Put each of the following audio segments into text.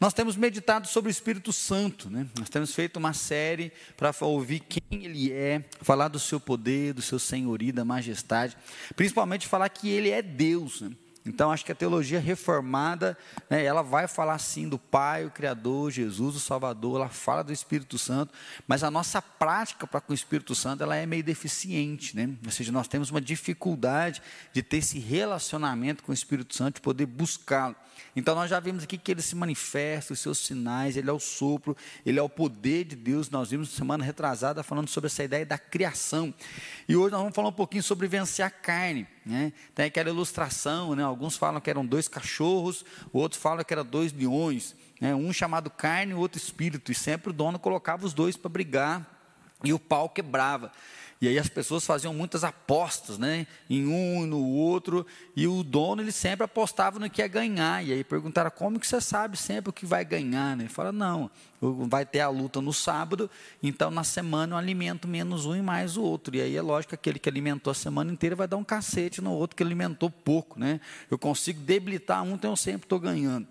Nós temos meditado sobre o Espírito Santo, né? nós temos feito uma série para ouvir quem Ele é, falar do seu poder, do seu senhorio, da majestade, principalmente falar que Ele é Deus. Né? Então, acho que a teologia reformada, né, ela vai falar sim do Pai, o Criador, Jesus, o Salvador, ela fala do Espírito Santo, mas a nossa prática para com o Espírito Santo, ela é meio deficiente, né? Ou seja, nós temos uma dificuldade de ter esse relacionamento com o Espírito Santo, de poder buscá-lo. Então, nós já vimos aqui que ele se manifesta, os seus sinais, ele é o sopro, ele é o poder de Deus. Nós vimos semana retrasada falando sobre essa ideia da criação. E hoje nós vamos falar um pouquinho sobre vencer a carne. Né? Tem aquela ilustração, né? Alguns falam que eram dois cachorros, outros falam que eram dois leões, né? um chamado carne e o outro espírito, e sempre o dono colocava os dois para brigar e o pau quebrava. E aí as pessoas faziam muitas apostas, né? Em um e no outro. E o dono, ele sempre apostava no que ia ganhar. E aí perguntaram, como que você sabe sempre o que vai ganhar? Né? Ele fala, não, vai ter a luta no sábado, então na semana eu alimento menos um e mais o outro. E aí é lógico que aquele que alimentou a semana inteira vai dar um cacete no outro que alimentou pouco, né? Eu consigo debilitar um, então eu sempre estou ganhando.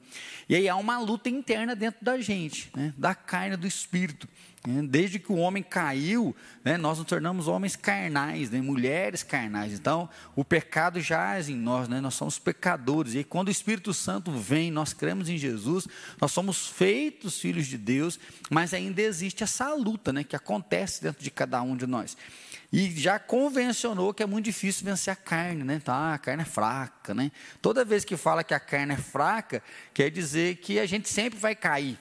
E aí há uma luta interna dentro da gente, né? da carne, do espírito. Né? Desde que o homem caiu, né, nós nos tornamos homens carnais, né, mulheres carnais. Então, o pecado jaz em nós, né, nós somos pecadores. E quando o Espírito Santo vem, nós cremos em Jesus, nós somos feitos filhos de Deus, mas ainda existe essa luta né, que acontece dentro de cada um de nós. E já convencionou que é muito difícil vencer a carne, né? Tá, a carne é fraca, né? Toda vez que fala que a carne é fraca, quer dizer que a gente sempre vai cair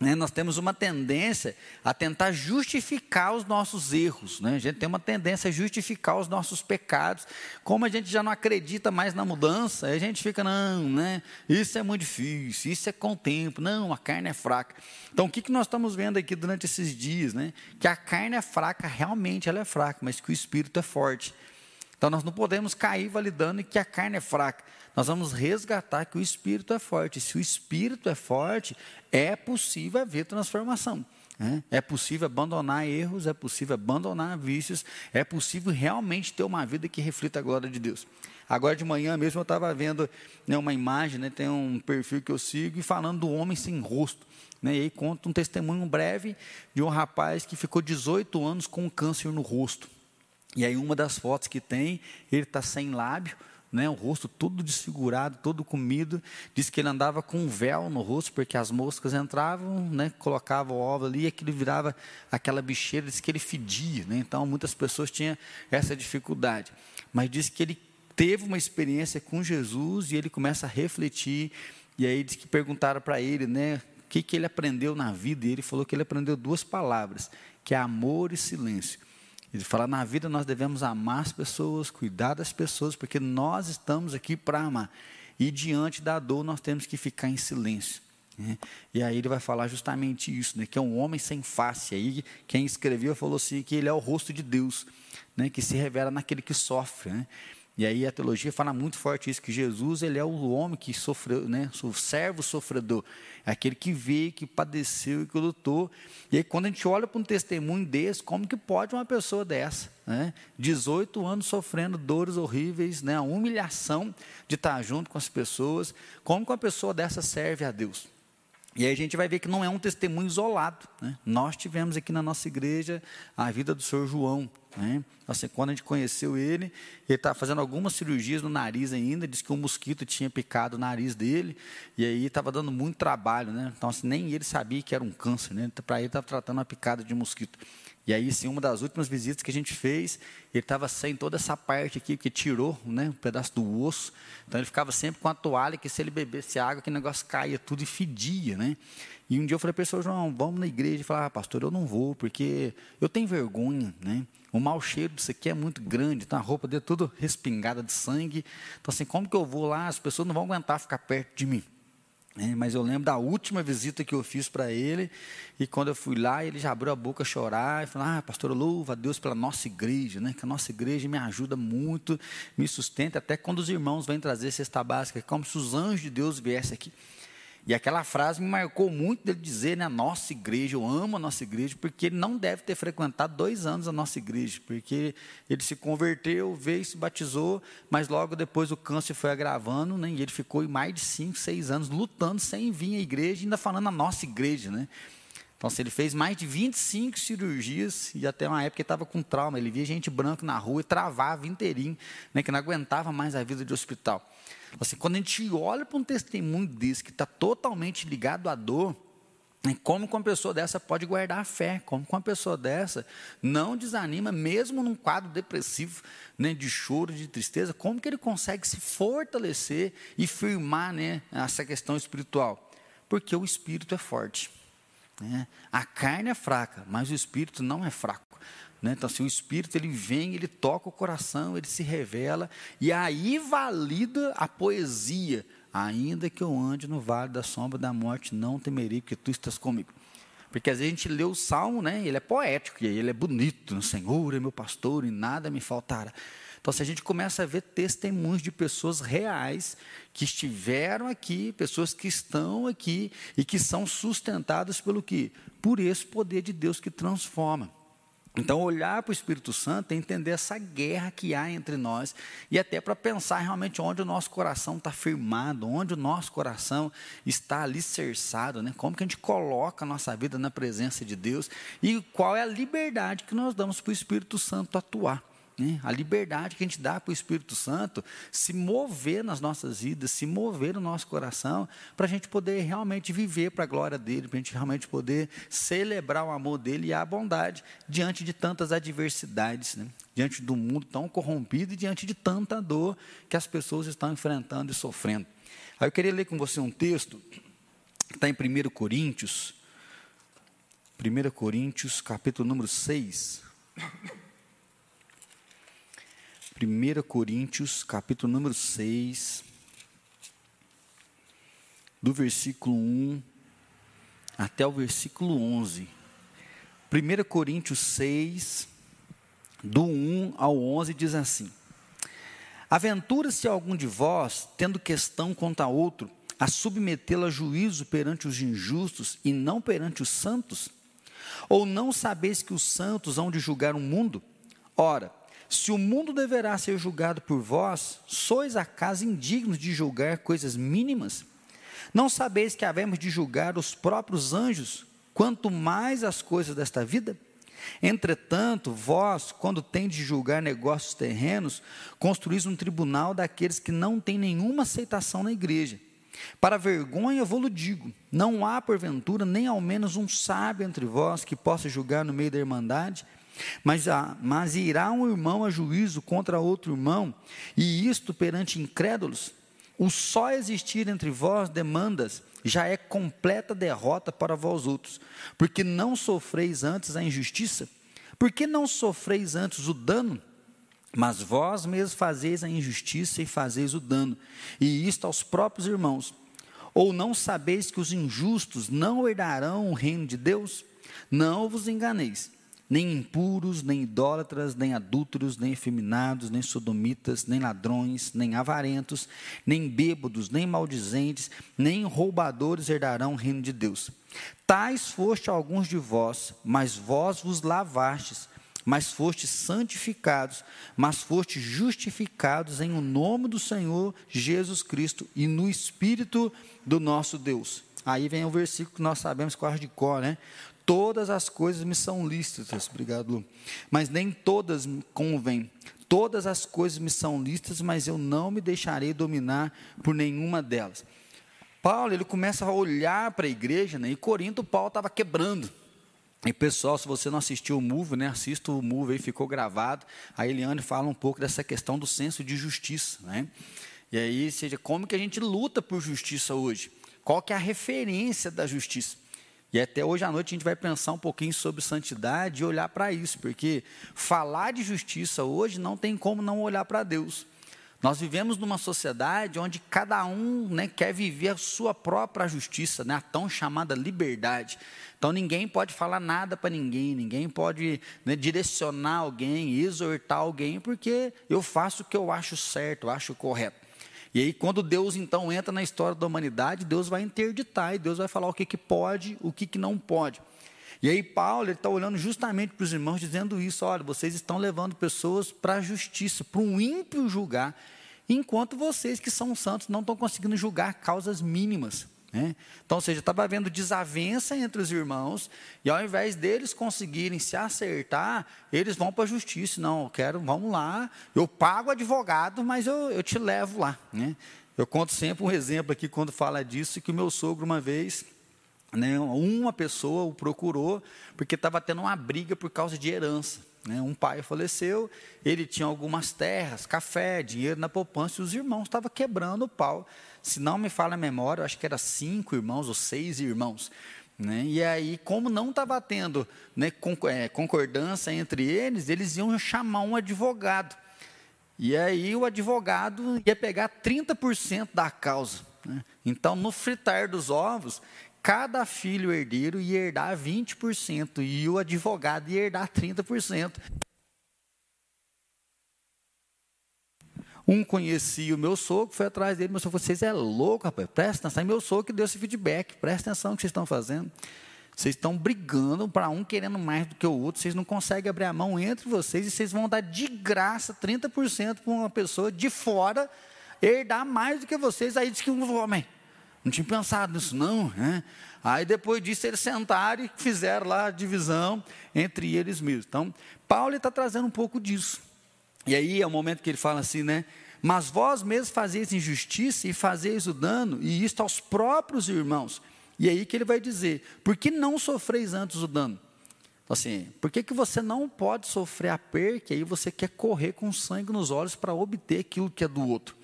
né, nós temos uma tendência a tentar justificar os nossos erros. Né? A gente tem uma tendência a justificar os nossos pecados. Como a gente já não acredita mais na mudança, a gente fica, não, né? isso é muito difícil, isso é com o tempo, não, a carne é fraca. Então, o que, que nós estamos vendo aqui durante esses dias? Né? Que a carne é fraca, realmente ela é fraca, mas que o espírito é forte. Então, nós não podemos cair validando que a carne é fraca nós vamos resgatar que o espírito é forte. Se o espírito é forte, é possível haver transformação. Né? É possível abandonar erros, é possível abandonar vícios, é possível realmente ter uma vida que reflita a glória de Deus. Agora de manhã mesmo eu estava vendo né, uma imagem, né, tem um perfil que eu sigo, e falando do homem sem rosto. Né, e aí conta um testemunho breve de um rapaz que ficou 18 anos com um câncer no rosto. E aí uma das fotos que tem, ele está sem lábio, né, o rosto todo desfigurado, todo comido. Diz que ele andava com um véu no rosto, porque as moscas entravam, né, colocavam o ovo ali e aquilo virava aquela bicheira. Diz que ele fedia. Né, então, muitas pessoas tinham essa dificuldade. Mas diz que ele teve uma experiência com Jesus e ele começa a refletir. E aí diz que perguntaram para ele, né, o que, que ele aprendeu na vida. E ele falou que ele aprendeu duas palavras, que é amor e silêncio. Ele fala: na vida nós devemos amar as pessoas, cuidar das pessoas, porque nós estamos aqui para amar. E diante da dor nós temos que ficar em silêncio. Né? E aí ele vai falar justamente isso, né? que é um homem sem face. Aí quem escreveu falou assim que ele é o rosto de Deus, né? que se revela naquele que sofre. Né? E aí a teologia fala muito forte isso, que Jesus ele é o homem que sofreu, né? o servo sofredor, é aquele que veio, que padeceu e que lutou. E aí quando a gente olha para um testemunho desse, como que pode uma pessoa dessa, né? 18 anos sofrendo dores horríveis, né? a humilhação de estar junto com as pessoas, como que uma pessoa dessa serve a Deus? E aí a gente vai ver que não é um testemunho isolado. Né? Nós tivemos aqui na nossa igreja a vida do senhor João. Né? Assim, quando a gente conheceu ele, ele estava fazendo algumas cirurgias no nariz ainda, disse que um mosquito tinha picado o nariz dele, e aí estava dando muito trabalho. Né? Então, assim, nem ele sabia que era um câncer. Né? Para ele, estava tratando uma picada de mosquito. E aí, sim, uma das últimas visitas que a gente fez, ele estava sem toda essa parte aqui, que tirou né, um pedaço do osso. Então, ele ficava sempre com a toalha, que se ele bebesse água, que negócio caía tudo e fedia, né? E um dia eu falei para ele, João, vamos na igreja. e falar, ah, pastor, eu não vou, porque eu tenho vergonha, né? O mau cheiro disso aqui é muito grande, tá? a roupa dele toda respingada de sangue. Então, assim, como que eu vou lá? As pessoas não vão aguentar ficar perto de mim. É, mas eu lembro da última visita que eu fiz para ele, e quando eu fui lá, ele já abriu a boca a chorar, e falou, ah, pastor, louva a Deus pela nossa igreja, né? que a nossa igreja me ajuda muito, me sustenta, até quando os irmãos vêm trazer cesta básica, é como se os anjos de Deus viessem aqui. E aquela frase me marcou muito dele dizer, né, nossa igreja, eu amo a nossa igreja, porque ele não deve ter frequentado dois anos a nossa igreja, porque ele se converteu, veio, se batizou, mas logo depois o câncer foi agravando, né, e ele ficou mais de cinco, seis anos lutando sem vir à igreja, ainda falando a nossa igreja, né. Então, se ele fez mais de 25 cirurgias e até uma época ele estava com trauma, ele via gente branca na rua e travava inteirinho, né, que não aguentava mais a vida de hospital. Assim, quando a gente olha para um testemunho desse que está totalmente ligado à dor, né, como uma pessoa dessa pode guardar a fé? Como uma pessoa dessa não desanima, mesmo num quadro depressivo, né, de choro, de tristeza? Como que ele consegue se fortalecer e firmar né, essa questão espiritual? Porque o espírito é forte. Né? A carne é fraca, mas o espírito não é fraco. Né? Então, assim, o Espírito ele vem, ele toca o coração, ele se revela, e aí valida a poesia. Ainda que eu ande no vale da sombra da morte, não temerei, porque tu estás comigo. Porque às vezes a gente lê o salmo, né? Ele é poético, e ele é bonito. O Senhor é meu pastor e nada me faltará. Então, se a gente começa a ver testemunhos de pessoas reais que estiveram aqui, pessoas que estão aqui e que são sustentadas pelo que? Por esse poder de Deus que transforma. Então, olhar para o Espírito Santo é entender essa guerra que há entre nós e até para pensar realmente onde o nosso coração está firmado, onde o nosso coração está alicerçado, né? como que a gente coloca a nossa vida na presença de Deus e qual é a liberdade que nós damos para o Espírito Santo atuar. Né? A liberdade que a gente dá para o Espírito Santo se mover nas nossas vidas, se mover no nosso coração, para a gente poder realmente viver para a glória dele, para a gente realmente poder celebrar o amor dele e a bondade diante de tantas adversidades, né? diante do mundo tão corrompido e diante de tanta dor que as pessoas estão enfrentando e sofrendo. Aí eu queria ler com você um texto que está em 1 Coríntios, 1 Coríntios, capítulo número 6. 1 Coríntios, capítulo número 6, do versículo 1 até o versículo 11. 1 Coríntios 6, do 1 ao 11, diz assim: Aventura-se algum de vós, tendo questão contra outro, a submetê-lo a juízo perante os injustos e não perante os santos? Ou não sabeis que os santos hão de julgar o mundo? Ora, se o mundo deverá ser julgado por vós, sois acaso indignos de julgar coisas mínimas? Não sabeis que havemos de julgar os próprios anjos, quanto mais as coisas desta vida? Entretanto, vós, quando tendes de julgar negócios terrenos, construís um tribunal daqueles que não têm nenhuma aceitação na igreja. Para vergonha vou-lo digo: não há porventura nem ao menos um sábio entre vós que possa julgar no meio da irmandade? Mas, ah, mas irá um irmão a juízo contra outro irmão, e isto perante incrédulos? O só existir entre vós demandas já é completa derrota para vós outros, porque não sofreis antes a injustiça? Porque não sofreis antes o dano? Mas vós mesmos fazeis a injustiça e fazeis o dano, e isto aos próprios irmãos. Ou não sabeis que os injustos não herdarão o reino de Deus? Não vos enganeis nem impuros, nem idólatras, nem adúlteros, nem efeminados, nem sodomitas, nem ladrões, nem avarentos, nem bêbados, nem maldizentes, nem roubadores herdarão o reino de Deus. Tais foste alguns de vós, mas vós vos lavastes, mas fostes santificados, mas fostes justificados em o nome do Senhor Jesus Cristo e no Espírito do nosso Deus. Aí vem o versículo que nós sabemos quase de cor, né? Todas as coisas me são lícitas, obrigado, Lu. Mas nem todas me convêm. Todas as coisas me são lícitas, mas eu não me deixarei dominar por nenhuma delas. Paulo, ele começa a olhar para a igreja, né? E Corinto, Paulo estava quebrando. E pessoal, se você não assistiu o Move, né, assista o Move aí, ficou gravado. A Eliane fala um pouco dessa questão do senso de justiça, né? E aí, seja, como que a gente luta por justiça hoje? Qual que é a referência da justiça? E até hoje à noite a gente vai pensar um pouquinho sobre santidade e olhar para isso, porque falar de justiça hoje não tem como não olhar para Deus. Nós vivemos numa sociedade onde cada um né, quer viver a sua própria justiça, né, a tão chamada liberdade. Então ninguém pode falar nada para ninguém, ninguém pode né, direcionar alguém, exortar alguém, porque eu faço o que eu acho certo, eu acho correto. E aí, quando Deus então entra na história da humanidade, Deus vai interditar e Deus vai falar o que, que pode, o que, que não pode. E aí, Paulo está olhando justamente para os irmãos, dizendo isso: olha, vocês estão levando pessoas para a justiça, para um ímpio julgar, enquanto vocês que são santos não estão conseguindo julgar causas mínimas. Né? Então, ou seja, estava havendo desavença entre os irmãos, e ao invés deles conseguirem se acertar, eles vão para a justiça. Não, eu quero, vamos lá, eu pago advogado, mas eu, eu te levo lá. Né? Eu conto sempre um exemplo aqui quando fala disso, que o meu sogro, uma vez, né, uma pessoa o procurou, porque estava tendo uma briga por causa de herança. Né? Um pai faleceu, ele tinha algumas terras, café, dinheiro na poupança, e os irmãos estavam quebrando o pau se não me fala a memória, acho que era cinco irmãos ou seis irmãos. Né? E aí, como não estava tendo né, é, concordância entre eles, eles iam chamar um advogado. E aí o advogado ia pegar 30% da causa. Né? Então, no fritar dos ovos, cada filho herdeiro ia herdar 20% e o advogado ia herdar 30%. Um conhecia o meu sogro, foi atrás dele, mas falou, vocês é louco, rapaz, presta atenção. E meu sogro que deu esse feedback, presta atenção no que vocês estão fazendo. Vocês estão brigando para um querendo mais do que o outro, vocês não conseguem abrir a mão entre vocês e vocês vão dar de graça 30% para uma pessoa de fora herdar mais do que vocês. Aí diz que um homem, não tinha pensado nisso não, né? Aí depois disso eles sentaram e fizeram lá a divisão entre eles mesmos. Então, Paulo está trazendo um pouco disso. E aí é o momento que ele fala assim, né? Mas vós mesmos fazeis injustiça e fazeis o dano, e isto aos próprios irmãos. E aí que ele vai dizer: por que não sofreis antes o dano? Então, assim, por que, que você não pode sofrer a perca e aí você quer correr com sangue nos olhos para obter aquilo que é do outro?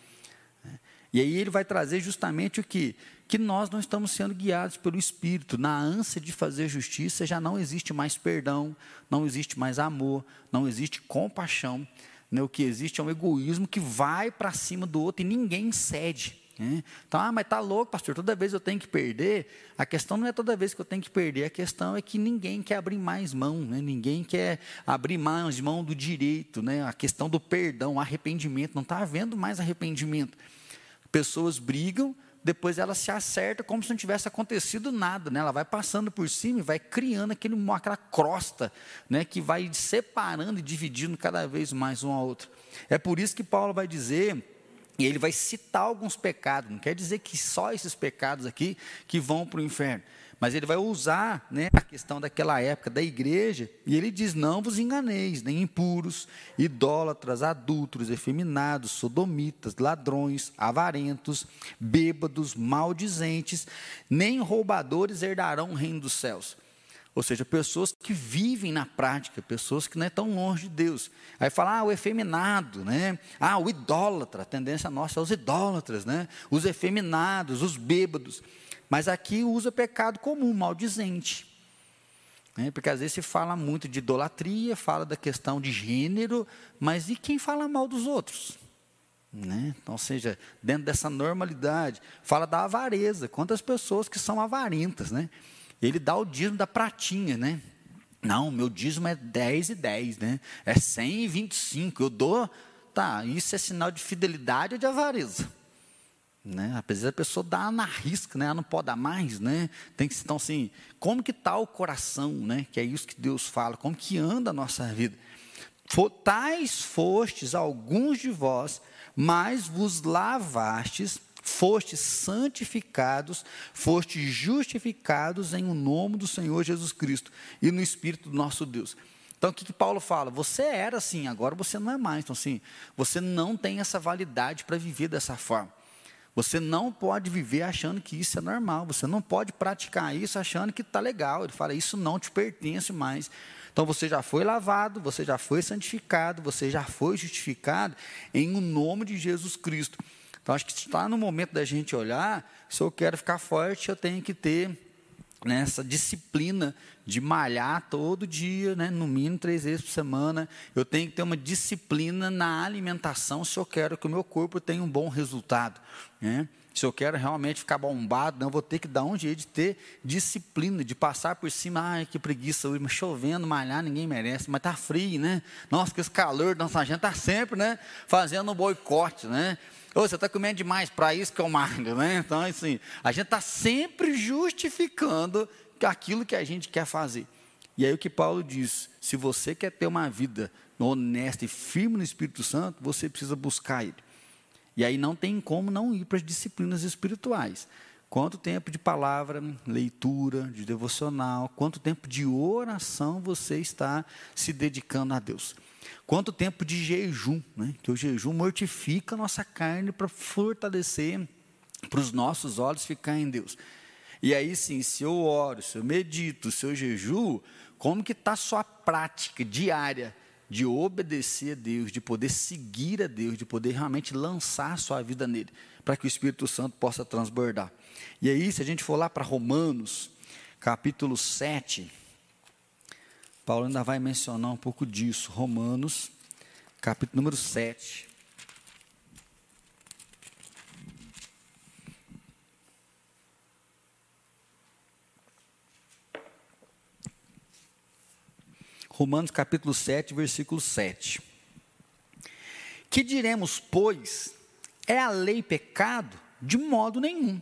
E aí ele vai trazer justamente o que? Que nós não estamos sendo guiados pelo Espírito. Na ânsia de fazer justiça já não existe mais perdão, não existe mais amor, não existe compaixão. Né, o que existe é um egoísmo que vai para cima do outro e ninguém cede. Né? Então, ah, mas está louco, pastor, toda vez eu tenho que perder. A questão não é toda vez que eu tenho que perder, a questão é que ninguém quer abrir mais mão, né? ninguém quer abrir mais mão do direito, né? a questão do perdão, arrependimento, não está havendo mais arrependimento. Pessoas brigam, depois ela se acerta como se não tivesse acontecido nada, né? Ela vai passando por cima e vai criando aquele, aquela crosta, né? Que vai separando e dividindo cada vez mais um ao outro. É por isso que Paulo vai dizer e ele vai citar alguns pecados. Não quer dizer que só esses pecados aqui que vão para o inferno. Mas ele vai usar né, a questão daquela época da igreja, e ele diz: Não vos enganeis, nem impuros, idólatras, adúlteros, efeminados, sodomitas, ladrões, avarentos, bêbados, maldizentes, nem roubadores herdarão o reino dos céus. Ou seja, pessoas que vivem na prática, pessoas que não estão longe de Deus. Aí fala, ah, o efeminado, né? Ah, o idólatra, a tendência nossa é os idólatras, né? Os efeminados, os bêbados. Mas aqui usa pecado comum, maldizente. Né? Porque às vezes se fala muito de idolatria, fala da questão de gênero, mas e quem fala mal dos outros? Né? Então, ou seja, dentro dessa normalidade, fala da avareza. Quantas pessoas que são avarentas, né? Ele dá o dízimo da pratinha, né? Não, meu dízimo é 10 e 10, né? É 100 e 25. Eu dou, tá, isso é sinal de fidelidade ou de avareza? Né? Apesar da pessoa dar na risca, né? Ela não pode dar mais, né? Tem que então assim, como que está o coração, né? Que é isso que Deus fala, como que anda a nossa vida. Tais fostes alguns de vós, mas vos lavastes, fostes santificados, fostes justificados em o nome do Senhor Jesus Cristo e no Espírito do nosso Deus. Então, o que, que Paulo fala? Você era assim, agora você não é mais. Então, assim, você não tem essa validade para viver dessa forma. Você não pode viver achando que isso é normal. Você não pode praticar isso achando que está legal. Ele fala, isso não te pertence mais. Então você já foi lavado, você já foi santificado, você já foi justificado em o nome de Jesus Cristo. Então acho que está no momento da gente olhar, se eu quero ficar forte, eu tenho que ter nessa disciplina de malhar todo dia, né, no mínimo três vezes por semana. Eu tenho que ter uma disciplina na alimentação se eu quero que o meu corpo tenha um bom resultado. Né? Se eu quero realmente ficar bombado, não vou ter que dar um jeito de ter disciplina, de passar por cima. Ai, que preguiça hoje, chovendo, malhar, ninguém merece, mas tá frio, né? Nossa, que esse calor, nossa gente está sempre, né? Fazendo um boicote, né? Ou você está comendo demais, para isso que eu malho, né? Então, assim, a gente está sempre justificando aquilo que a gente quer fazer. E aí o que Paulo diz: se você quer ter uma vida honesta e firme no Espírito Santo, você precisa buscar Ele. E aí não tem como não ir para as disciplinas espirituais. Quanto tempo de palavra, leitura, de devocional, quanto tempo de oração você está se dedicando a Deus? Quanto tempo de jejum, né? que o jejum mortifica a nossa carne para fortalecer, para os nossos olhos ficar em Deus. E aí sim, se eu oro, se eu medito, se eu jejuo, como que está a sua prática diária de obedecer a Deus, de poder seguir a Deus, de poder realmente lançar a sua vida nele, para que o Espírito Santo possa transbordar. E aí, se a gente for lá para Romanos, capítulo 7, Paulo ainda vai mencionar um pouco disso. Romanos, capítulo número 7. Romanos capítulo 7, versículo 7. Que diremos, pois, é a lei pecado? De modo nenhum.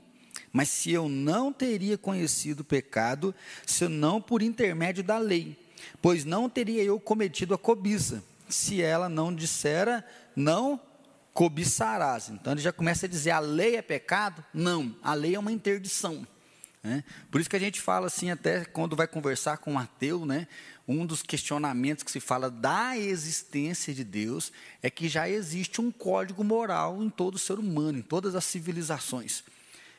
Mas se eu não teria conhecido o pecado, senão por intermédio da lei, pois não teria eu cometido a cobiça, se ela não dissera, não cobiçarás. Então ele já começa a dizer: a lei é pecado? Não, a lei é uma interdição. Né? Por isso que a gente fala assim, até quando vai conversar com um ateu, né? Um dos questionamentos que se fala da existência de Deus é que já existe um código moral em todo ser humano, em todas as civilizações.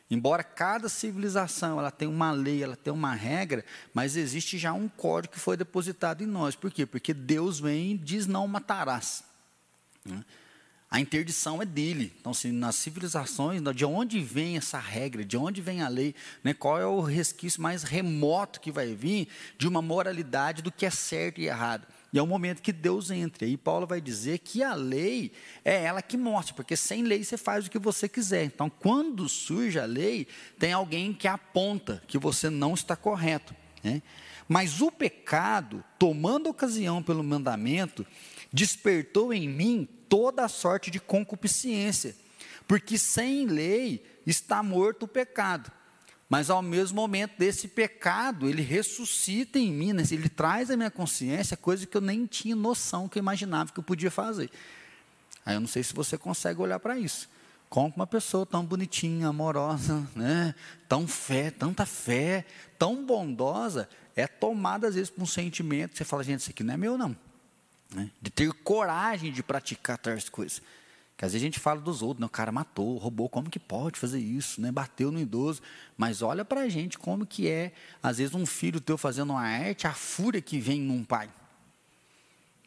Embora cada civilização ela tenha uma lei, ela tenha uma regra, mas existe já um código que foi depositado em nós. Por quê? Porque Deus vem e diz não matarás. Né? A interdição é dele. Então, assim, nas civilizações, de onde vem essa regra, de onde vem a lei, né? qual é o resquício mais remoto que vai vir de uma moralidade do que é certo e errado. E é o momento que Deus entra. E Paulo vai dizer que a lei é ela que mostra, porque sem lei você faz o que você quiser. Então, quando surge a lei, tem alguém que aponta que você não está correto. Né? Mas o pecado, tomando ocasião pelo mandamento, despertou em mim toda sorte de concupiscência, porque sem lei está morto o pecado. Mas ao mesmo momento desse pecado, ele ressuscita em mim, né? ele traz à minha consciência coisa que eu nem tinha noção, que eu imaginava que eu podia fazer. Aí eu não sei se você consegue olhar para isso. Como uma pessoa tão bonitinha, amorosa, né? tão fé, tanta fé, tão bondosa, é tomada às vezes por um sentimento, você fala, gente, isso aqui não é meu não né? de ter coragem de praticar tais coisas. Que às vezes a gente fala dos outros, né? o cara matou, roubou, como que pode fazer isso, né? bateu no idoso. Mas olha para a gente como que é, às vezes, um filho teu fazendo uma arte, a fúria que vem num pai.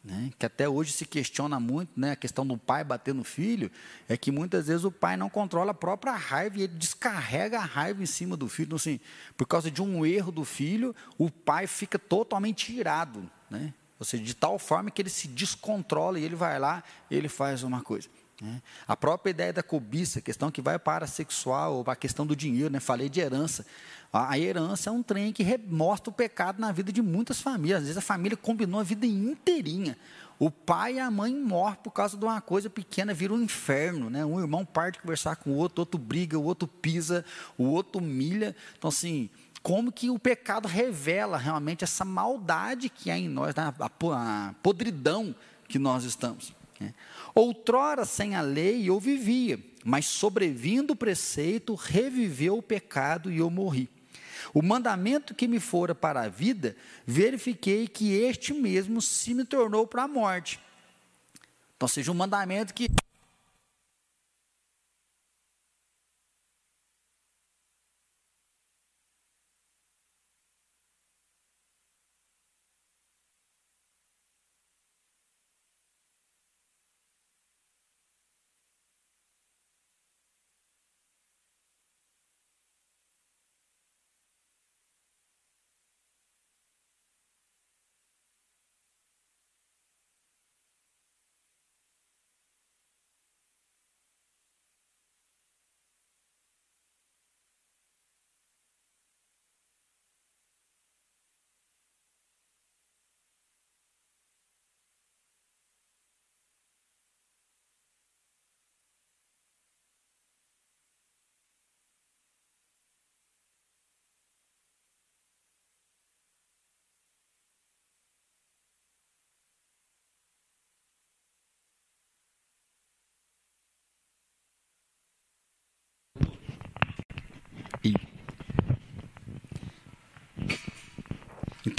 Né? Que até hoje se questiona muito, né? a questão do pai bater no filho, é que muitas vezes o pai não controla a própria raiva e ele descarrega a raiva em cima do filho. Então, assim, por causa de um erro do filho, o pai fica totalmente irado. Né? Ou seja, de tal forma que ele se descontrola e ele vai lá e ele faz uma coisa. Né? A própria ideia da cobiça, questão que vai para a sexual, ou para a questão do dinheiro, né? falei de herança. A, herança é um trem que mostra o pecado na vida de muitas famílias. Às vezes a família combinou a vida inteirinha. O pai e a mãe morrem por causa de uma coisa pequena, vira um inferno. Né? Um irmão parte conversar com o outro, outro briga, o outro pisa, o outro humilha. Então, assim, como que o pecado revela realmente essa maldade que há em nós, né? a, podridão que nós estamos. Né? Outrora, sem a lei, eu vivia, mas sobrevindo o preceito, reviveu o pecado e eu morri. O mandamento que me fora para a vida, verifiquei que este mesmo se me tornou para a morte. Então, seja um mandamento que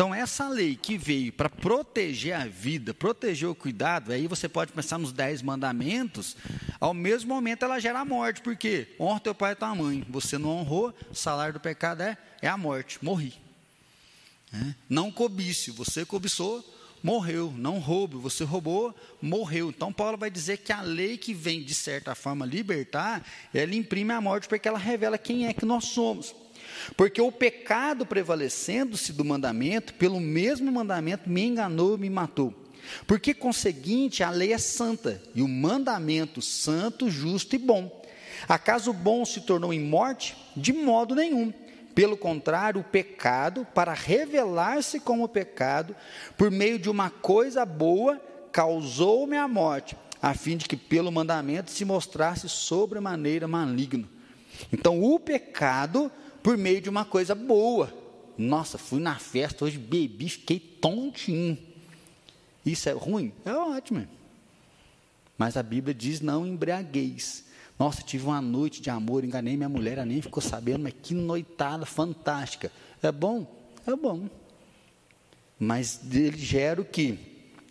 Então, essa lei que veio para proteger a vida, proteger o cuidado, aí você pode pensar nos dez mandamentos, ao mesmo momento ela gera a morte, porque honra teu pai e tua mãe, você não honrou, o salário do pecado é, é a morte, morri. É? Não cobice, você cobiçou, morreu. Não roube, você roubou, morreu. Então, Paulo vai dizer que a lei que vem, de certa forma, libertar, ela imprime a morte, porque ela revela quem é que nós somos. Porque o pecado prevalecendo-se do mandamento, pelo mesmo mandamento, me enganou e me matou. Porque, conseguinte, a lei é santa, e o mandamento santo, justo e bom. Acaso o bom se tornou em morte? De modo nenhum. Pelo contrário, o pecado, para revelar-se como pecado, por meio de uma coisa boa, causou-me a morte, a fim de que pelo mandamento se mostrasse sobremaneira maligno. Então, o pecado por meio de uma coisa boa. Nossa, fui na festa, hoje bebi, fiquei tontinho. Isso é ruim? É ótimo. Mas a Bíblia diz: não embriagueis. Nossa, tive uma noite de amor, enganei minha mulher, ela nem ficou sabendo, mas que noitada fantástica. É bom? É bom. Mas ele gera o que?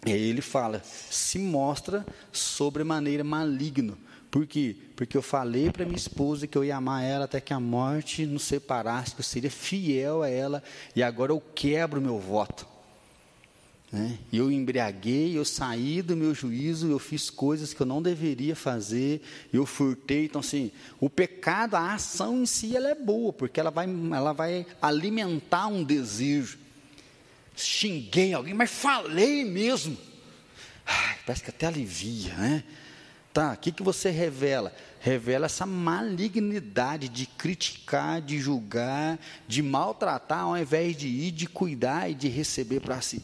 Ele fala, se mostra sobremaneira maligno. Por quê? Porque eu falei para minha esposa que eu ia amar ela até que a morte nos separasse, que eu seria fiel a ela, e agora eu quebro meu voto. Né? Eu embriaguei, eu saí do meu juízo, eu fiz coisas que eu não deveria fazer, eu furtei. Então, assim, o pecado, a ação em si, ela é boa, porque ela vai, ela vai alimentar um desejo. Xinguei alguém, mas falei mesmo. Ai, parece que até alivia, né? Tá, o que, que você revela? Revela essa malignidade de criticar, de julgar, de maltratar, ao invés de ir, de cuidar e de receber para si.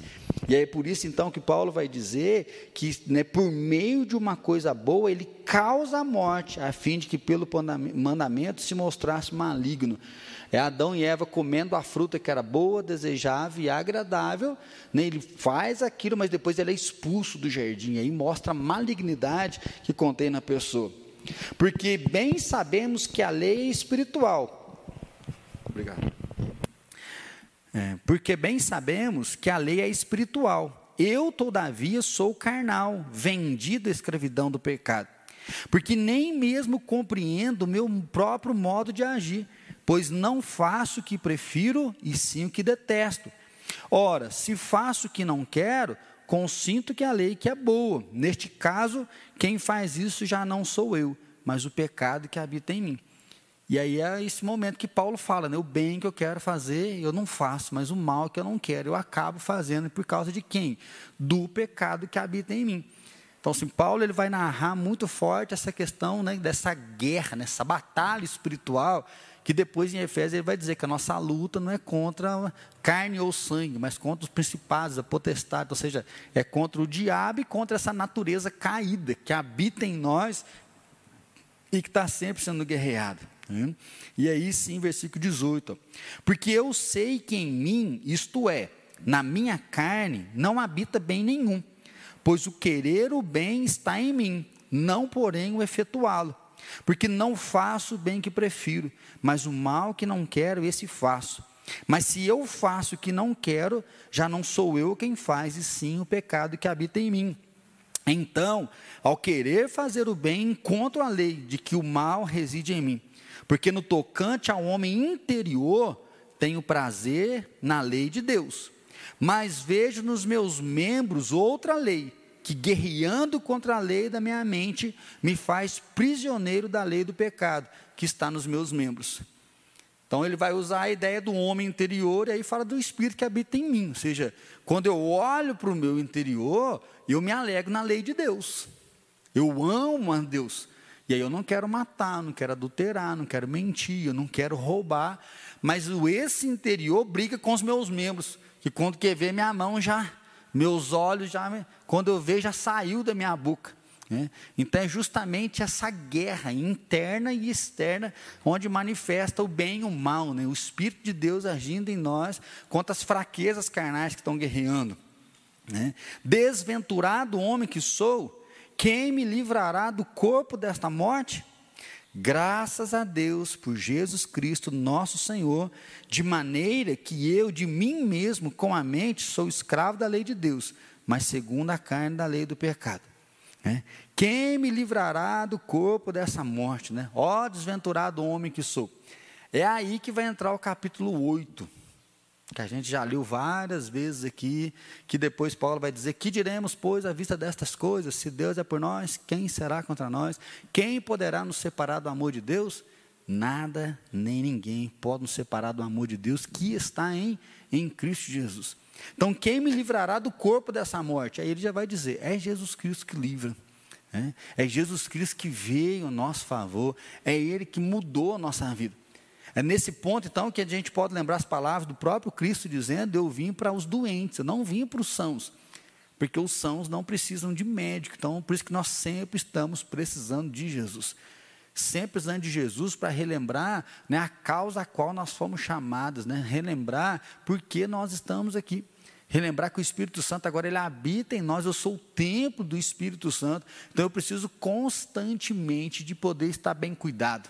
E é por isso então que Paulo vai dizer que né, por meio de uma coisa boa ele causa a morte, a fim de que pelo mandamento se mostrasse maligno. É Adão e Eva comendo a fruta que era boa, desejável e agradável. Né? Ele faz aquilo, mas depois ele é expulso do jardim. Aí mostra a malignidade que contém na pessoa. Porque bem sabemos que a lei é espiritual. Obrigado. É, porque bem sabemos que a lei é espiritual. Eu, todavia, sou carnal, vendido à escravidão do pecado. Porque nem mesmo compreendo o meu próprio modo de agir pois não faço o que prefiro, e sim o que detesto. Ora, se faço o que não quero, consinto que a lei que é boa. Neste caso, quem faz isso já não sou eu, mas o pecado que habita em mim. E aí é esse momento que Paulo fala, né? o bem que eu quero fazer, eu não faço, mas o mal que eu não quero, eu acabo fazendo por causa de quem? Do pecado que habita em mim. Então, assim, Paulo ele vai narrar muito forte essa questão né, dessa guerra, nessa batalha espiritual que depois em Efésios ele vai dizer que a nossa luta não é contra carne ou sangue, mas contra os principados, a potestade, ou seja, é contra o diabo e contra essa natureza caída que habita em nós e que está sempre sendo guerreada. Né? E aí sim, versículo 18: Porque eu sei que em mim, isto é, na minha carne, não habita bem nenhum, pois o querer o bem está em mim, não porém o efetuá-lo. Porque não faço o bem que prefiro, mas o mal que não quero, esse faço. Mas se eu faço o que não quero, já não sou eu quem faz, e sim o pecado que habita em mim. Então, ao querer fazer o bem, encontro a lei de que o mal reside em mim. Porque no tocante ao homem interior, tenho prazer na lei de Deus. Mas vejo nos meus membros outra lei que guerreando contra a lei da minha mente me faz prisioneiro da lei do pecado que está nos meus membros. Então ele vai usar a ideia do homem interior e aí fala do espírito que habita em mim. Ou seja, quando eu olho para o meu interior, eu me alegro na lei de Deus. Eu amo a Deus. E aí eu não quero matar, não quero adulterar, não quero mentir, eu não quero roubar. Mas o esse interior briga com os meus membros. Que quando quer ver minha mão já meus olhos já, quando eu vejo, já saiu da minha boca. Né? Então é justamente essa guerra interna e externa onde manifesta o bem e o mal, né? o Espírito de Deus agindo em nós contra as fraquezas carnais que estão guerreando. Né? Desventurado homem que sou, quem me livrará do corpo desta morte? Graças a Deus por Jesus Cristo, nosso Senhor, de maneira que eu, de mim mesmo, com a mente, sou escravo da lei de Deus, mas segundo a carne da lei do pecado. É. Quem me livrará do corpo dessa morte? Né? Ó desventurado homem que sou. É aí que vai entrar o capítulo 8 que a gente já leu várias vezes aqui, que depois Paulo vai dizer: Que diremos, pois, à vista destas coisas? Se Deus é por nós, quem será contra nós? Quem poderá nos separar do amor de Deus? Nada nem ninguém pode nos separar do amor de Deus que está em, em Cristo Jesus. Então, quem me livrará do corpo dessa morte? Aí ele já vai dizer: É Jesus Cristo que livra. É, é Jesus Cristo que veio em nosso favor, é Ele que mudou a nossa vida. É nesse ponto, então, que a gente pode lembrar as palavras do próprio Cristo dizendo: Eu vim para os doentes, eu não vim para os sãos. Porque os sãos não precisam de médico. Então, por isso que nós sempre estamos precisando de Jesus. Sempre precisando de Jesus para relembrar né, a causa a qual nós fomos chamados, né, relembrar por que nós estamos aqui. Relembrar que o Espírito Santo agora ele habita em nós, eu sou o templo do Espírito Santo, então eu preciso constantemente de poder estar bem cuidado.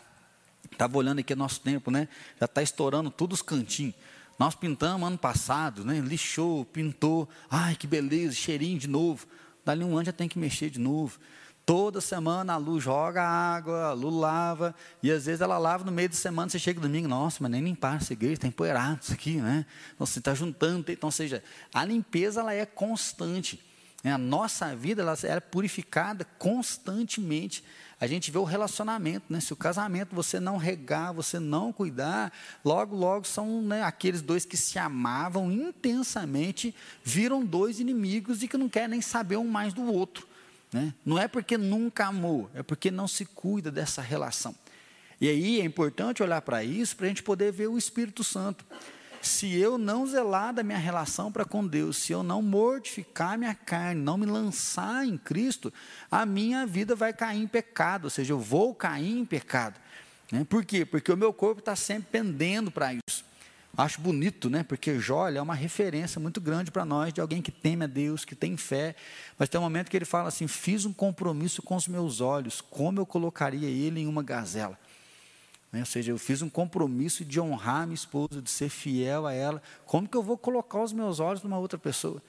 Estava olhando aqui nosso tempo, né? Já está estourando todos os cantinhos. Nós pintamos ano passado, né? Lixou, pintou. Ai, que beleza, cheirinho de novo. Dali um ano já tem que mexer de novo. Toda semana a Lu joga água, a Lu lava, e às vezes ela lava no meio da semana, você chega domingo, nossa, mas nem limpar essa igreja, está empoeirado isso aqui, né? Então, você está juntando, então, ou seja, a limpeza ela é constante. Né? A nossa vida ela é purificada constantemente. A gente vê o relacionamento, né? Se o casamento você não regar, você não cuidar, logo, logo são né, aqueles dois que se amavam intensamente, viram dois inimigos e que não querem nem saber um mais do outro. Né? Não é porque nunca amou, é porque não se cuida dessa relação. E aí é importante olhar para isso para a gente poder ver o Espírito Santo se eu não zelar da minha relação para com Deus, se eu não mortificar minha carne, não me lançar em Cristo, a minha vida vai cair em pecado, ou seja, eu vou cair em pecado. Né? Por quê? Porque o meu corpo está sempre pendendo para isso. Acho bonito, né? Porque Jó é uma referência muito grande para nós de alguém que teme a Deus, que tem fé. Mas tem um momento que ele fala assim: fiz um compromisso com os meus olhos, como eu colocaria ele em uma gazela. Né? Ou seja, eu fiz um compromisso de honrar minha esposa, de ser fiel a ela. Como que eu vou colocar os meus olhos numa outra pessoa?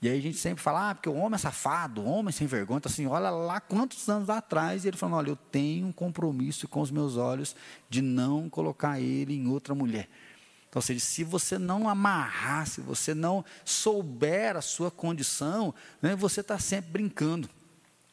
E aí a gente sempre fala, ah, porque o homem é safado, o homem é sem vergonha. Então, assim, olha lá quantos anos atrás, ele falou, olha, eu tenho um compromisso com os meus olhos de não colocar ele em outra mulher. Então, ou seja, se você não amarrar, se você não souber a sua condição, né, você está sempre brincando.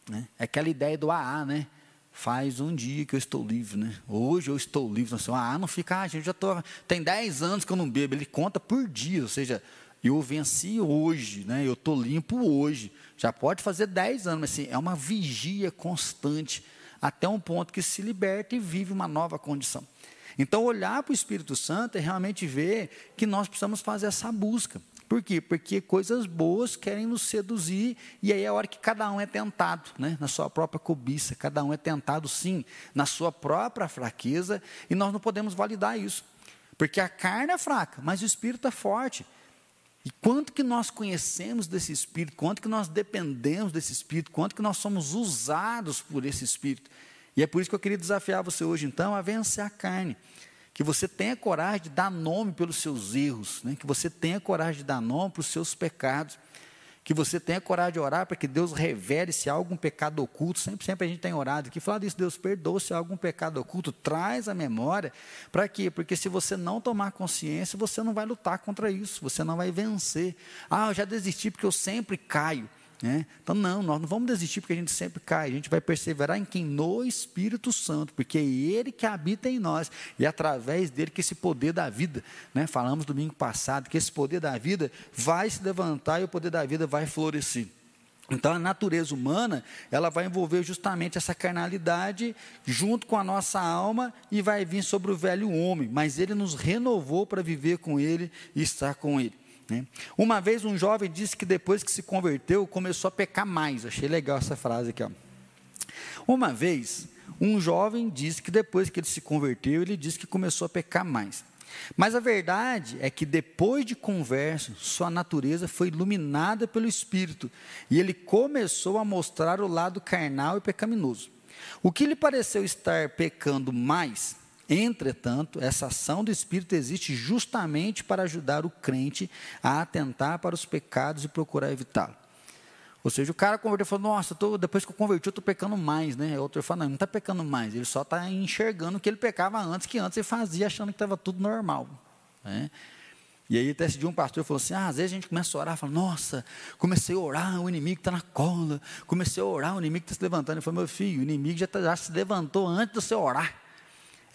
Né? É aquela ideia do AA, né? Faz um dia que eu estou livre, né? Hoje eu estou livre. Assim, ah, não fica, ah, gente, já tô, tem 10 anos que eu não bebo. Ele conta por dia, ou seja, eu venci hoje, né? Eu estou limpo hoje. Já pode fazer 10 anos, mas assim, é uma vigia constante até um ponto que se liberta e vive uma nova condição. Então, olhar para o Espírito Santo é realmente ver que nós precisamos fazer essa busca. Por quê? Porque coisas boas querem nos seduzir, e aí é a hora que cada um é tentado, né? na sua própria cobiça, cada um é tentado sim, na sua própria fraqueza, e nós não podemos validar isso. Porque a carne é fraca, mas o espírito é forte. E quanto que nós conhecemos desse espírito, quanto que nós dependemos desse espírito, quanto que nós somos usados por esse espírito. E é por isso que eu queria desafiar você hoje então a vencer a carne que você tenha coragem de dar nome pelos seus erros, né? que você tenha coragem de dar nome para os seus pecados, que você tenha coragem de orar para que Deus revele se há algum pecado oculto. Sempre, sempre a gente tem orado aqui, falar disso, Deus perdoa se há algum pecado oculto, traz a memória. Para quê? Porque se você não tomar consciência, você não vai lutar contra isso, você não vai vencer. Ah, eu já desisti porque eu sempre caio. Né? Então, não, nós não vamos desistir porque a gente sempre cai, a gente vai perseverar em quem? No Espírito Santo, porque é Ele que habita em nós, e é através dele que esse poder da vida, né? falamos domingo passado, que esse poder da vida vai se levantar e o poder da vida vai florescer. Então a natureza humana, ela vai envolver justamente essa carnalidade junto com a nossa alma e vai vir sobre o velho homem, mas ele nos renovou para viver com ele e estar com ele. Né? Uma vez um jovem disse que depois que se converteu, começou a pecar mais. Achei legal essa frase aqui. Ó. Uma vez, um jovem disse que depois que ele se converteu, ele disse que começou a pecar mais. Mas a verdade é que depois de conversa, sua natureza foi iluminada pelo Espírito e ele começou a mostrar o lado carnal e pecaminoso. O que lhe pareceu estar pecando mais, entretanto, essa ação do Espírito existe justamente para ajudar o crente a atentar para os pecados e procurar evitá-lo. Ou seja, o cara converteu e falou, nossa, tô, depois que eu converti, eu estou pecando mais, né? Outro falou, não, ele não está pecando mais, ele só está enxergando que ele pecava antes, que antes ele fazia, achando que estava tudo normal. Né? E aí até esse dia um pastor falou assim, ah, às vezes a gente começa a orar, fala, nossa, comecei a orar, o inimigo está na cola, comecei a orar, o inimigo está se levantando. Ele falou, meu filho, o inimigo já, tá, já se levantou antes de você orar.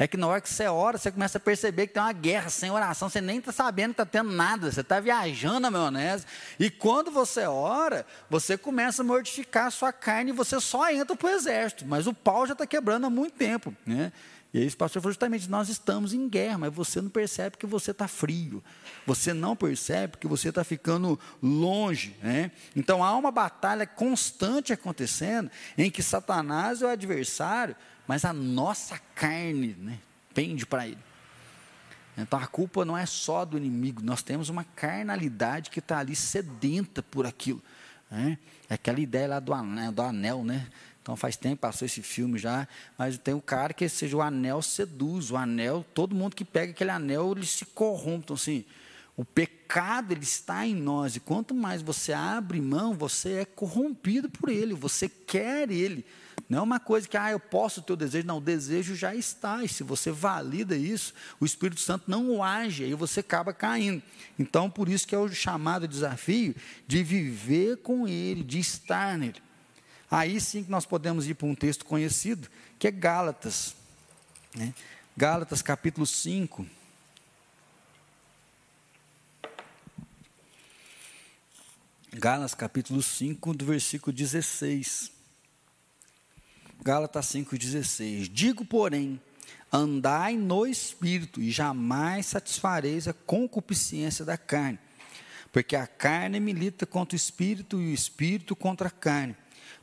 É que na hora que você ora, você começa a perceber que tem uma guerra sem oração, você nem está sabendo que está tendo nada, você está viajando na maionese. E quando você ora, você começa a mortificar a sua carne e você só entra para o exército. Mas o pau já está quebrando há muito tempo. Né? E aí esse pastor falou justamente, nós estamos em guerra, mas você não percebe que você está frio. Você não percebe que você está ficando longe. Né? Então há uma batalha constante acontecendo em que Satanás é o adversário mas a nossa carne né, pende para ele. Então a culpa não é só do inimigo, nós temos uma carnalidade que está ali sedenta por aquilo. Né? É aquela ideia lá do anel, do anel, né? Então faz tempo passou esse filme já, mas tem um cara que seja o anel seduz, o anel, todo mundo que pega aquele anel, ele se corrompe. Então, assim, o pecado ele está em nós, e quanto mais você abre mão, você é corrompido por ele, você quer ele. Não é uma coisa que, ah, eu posso o desejo. Não, o desejo já está. E se você valida isso, o Espírito Santo não o age, aí você acaba caindo. Então, por isso que é o chamado desafio de viver com Ele, de estar nele. Aí sim que nós podemos ir para um texto conhecido, que é Gálatas. Né? Gálatas capítulo 5. Gálatas capítulo 5, do versículo 16. Gálatas 5,16. Digo, porém, andai no espírito e jamais satisfareis a concupiscência da carne, porque a carne milita contra o espírito e o espírito contra a carne,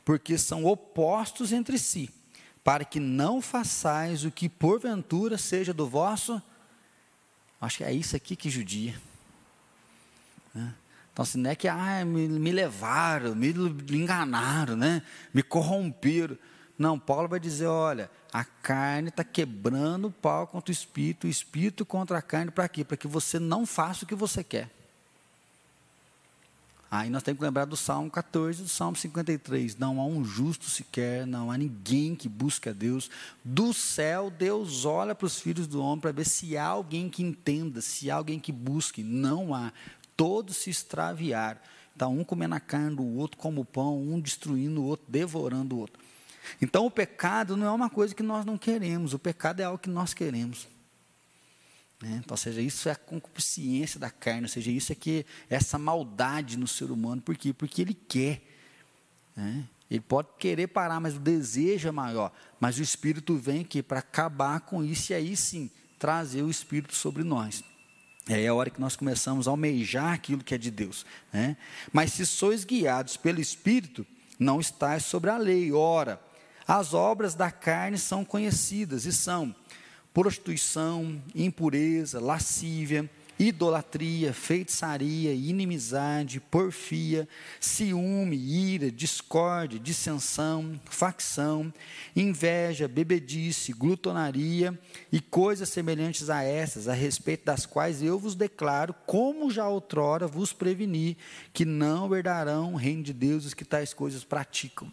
porque são opostos entre si, para que não façais o que porventura seja do vosso. Acho que é isso aqui que judia. Né? Então, assim, não é que ah, me, me levaram, me enganaram, né? me corromperam. Não, Paulo vai dizer: olha, a carne está quebrando o pau contra o espírito, o espírito contra a carne, para quê? Para que você não faça o que você quer. Aí nós temos que lembrar do Salmo 14 do Salmo 53. Não há um justo sequer, não há ninguém que busque a Deus. Do céu, Deus olha para os filhos do homem para ver se há alguém que entenda, se há alguém que busque. Não há. Todos se extraviaram. Está um comendo a carne do outro como pão, um destruindo o outro, devorando o outro. Então o pecado não é uma coisa que nós não queremos, o pecado é algo que nós queremos. Né? Então, ou seja, isso é a concupiscência da carne, ou seja, isso é que essa maldade no ser humano, por quê? Porque ele quer. Né? Ele pode querer parar, mas o desejo é maior. Mas o Espírito vem aqui para acabar com isso e aí sim trazer o Espírito sobre nós. É a hora que nós começamos a almejar aquilo que é de Deus. Né? Mas se sois guiados pelo Espírito, não estáis sobre a lei. Ora, as obras da carne são conhecidas e são prostituição, impureza, lascívia, idolatria, feitiçaria, inimizade, porfia, ciúme, ira, discórdia, dissensão, facção, inveja, bebedice, glutonaria e coisas semelhantes a essas, a respeito das quais eu vos declaro, como já outrora vos preveni, que não herdarão o reino de Deus os que tais coisas praticam.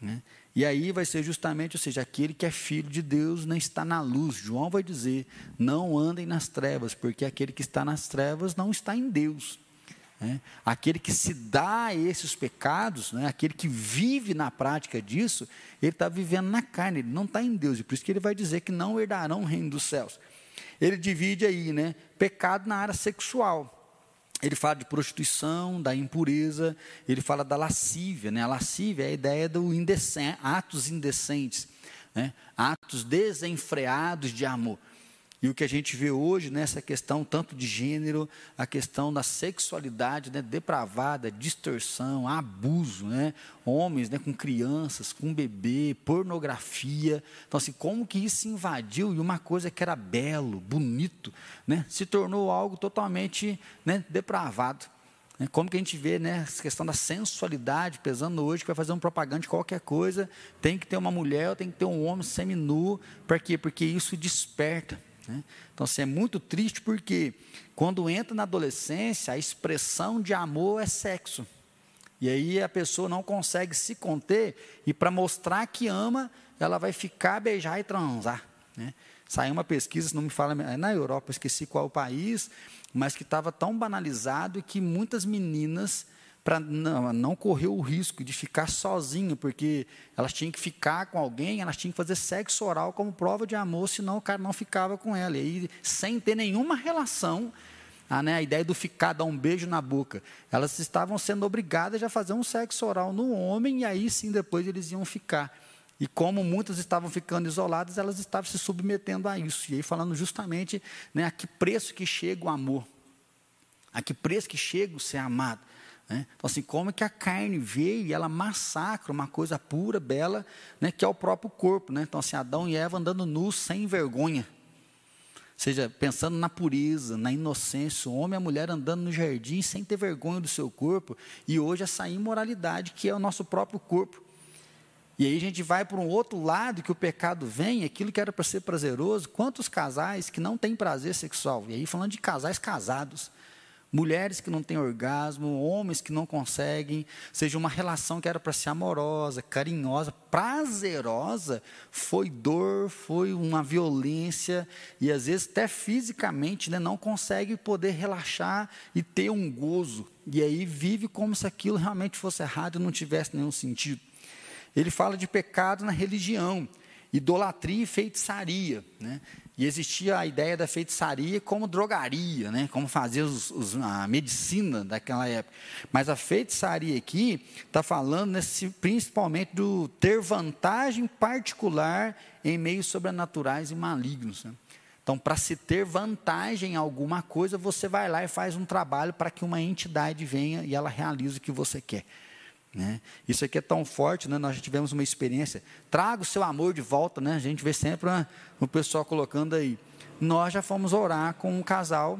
Né? E aí vai ser justamente, ou seja, aquele que é filho de Deus não está na luz. João vai dizer: não andem nas trevas, porque aquele que está nas trevas não está em Deus. Né? Aquele que se dá a esses pecados, né? aquele que vive na prática disso, ele está vivendo na carne, ele não está em Deus. E por isso que ele vai dizer que não herdarão o reino dos céus. Ele divide aí, né? Pecado na área sexual ele fala de prostituição, da impureza, ele fala da lascívia. Né? A lascívia é a ideia do indecente, atos indecentes, né? atos desenfreados de amor. E o que a gente vê hoje nessa questão, tanto de gênero, a questão da sexualidade né, depravada, distorção, abuso, né, homens né, com crianças, com bebê, pornografia. Então, assim, como que isso invadiu e uma coisa que era belo, bonito, né, se tornou algo totalmente né, depravado. Né? Como que a gente vê né, essa questão da sensualidade pesando hoje, que vai fazer um propaganda de qualquer coisa, tem que ter uma mulher, tem que ter um homem semi-nu, para quê? Porque isso desperta. Né? Então, assim, é muito triste porque quando entra na adolescência, a expressão de amor é sexo. E aí a pessoa não consegue se conter e para mostrar que ama, ela vai ficar, beijar e transar. Né? Saiu uma pesquisa, não me fala, é na Europa, esqueci qual país, mas que estava tão banalizado que muitas meninas para não, não correr o risco de ficar sozinha, porque elas tinham que ficar com alguém, elas tinham que fazer sexo oral como prova de amor, senão o cara não ficava com ela. E aí, sem ter nenhuma relação, a, né, a ideia do ficar, dar um beijo na boca, elas estavam sendo obrigadas a fazer um sexo oral no homem, e aí sim depois eles iam ficar. E como muitas estavam ficando isoladas, elas estavam se submetendo a isso. E aí falando justamente né, a que preço que chega o amor, a que preço que chega o ser amado. Né? Então, assim, como é que a carne veio e ela massacra uma coisa pura, bela, né, que é o próprio corpo. Né? Então, assim, Adão e Eva andando nus, sem vergonha. Ou seja, pensando na pureza, na inocência, o homem e a mulher andando no jardim sem ter vergonha do seu corpo, e hoje essa imoralidade que é o nosso próprio corpo. E aí a gente vai para um outro lado que o pecado vem, aquilo que era para ser prazeroso. Quantos casais que não têm prazer sexual? E aí falando de casais casados mulheres que não têm orgasmo, homens que não conseguem, seja uma relação que era para ser amorosa, carinhosa, prazerosa, foi dor, foi uma violência e às vezes até fisicamente né, não consegue poder relaxar e ter um gozo. E aí vive como se aquilo realmente fosse errado e não tivesse nenhum sentido. Ele fala de pecado na religião, idolatria e feitiçaria. Né? E existia a ideia da feitiçaria como drogaria, né? como fazer os, os, a medicina daquela época. Mas a feitiçaria aqui está falando nesse, principalmente do ter vantagem particular em meios sobrenaturais e malignos. Né? Então, para se ter vantagem em alguma coisa, você vai lá e faz um trabalho para que uma entidade venha e ela realize o que você quer. Né? Isso aqui é tão forte, né? nós já tivemos uma experiência. Traga o seu amor de volta, né? a gente vê sempre o pessoal colocando aí. Nós já fomos orar com um casal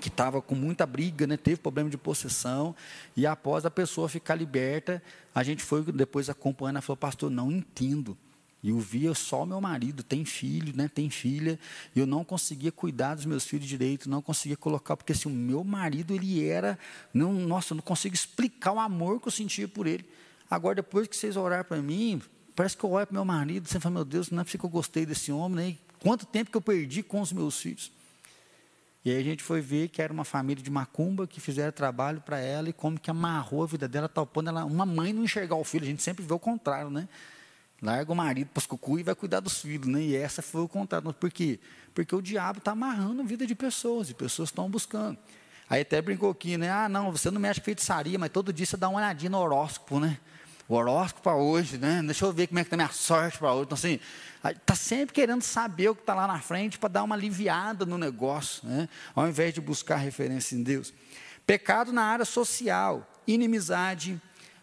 que estava com muita briga, né? teve problema de possessão, e após a pessoa ficar liberta, a gente foi depois acompanhando, ela falou, pastor, não entendo. E eu via só meu marido, tem filho, né, tem filha, e eu não conseguia cuidar dos meus filhos direito, não conseguia colocar, porque assim, o meu marido, ele era, não, nossa, eu não consigo explicar o amor que eu sentia por ele. Agora, depois que vocês oraram para mim, parece que eu olho para meu marido, você fala, meu Deus, não é porque eu gostei desse homem, né? quanto tempo que eu perdi com os meus filhos. E aí a gente foi ver que era uma família de macumba que fizeram trabalho para ela e como que amarrou a vida dela, tal ela, uma mãe não enxergar o filho, a gente sempre vê o contrário, né? Larga o marido para os cucu e vai cuidar dos filhos, né? E essa foi o contato. Por quê? Porque o diabo está amarrando a vida de pessoas, e pessoas estão buscando. Aí até brincou aqui, né? Ah, não, você não mexe com feitiçaria, mas todo dia você dá uma olhadinha no horóscopo, né? O horóscopo para hoje, né? Deixa eu ver como é que está minha sorte para hoje. Então, assim, está sempre querendo saber o que está lá na frente para dar uma aliviada no negócio, né? Ao invés de buscar referência em Deus. Pecado na área social, inimizade,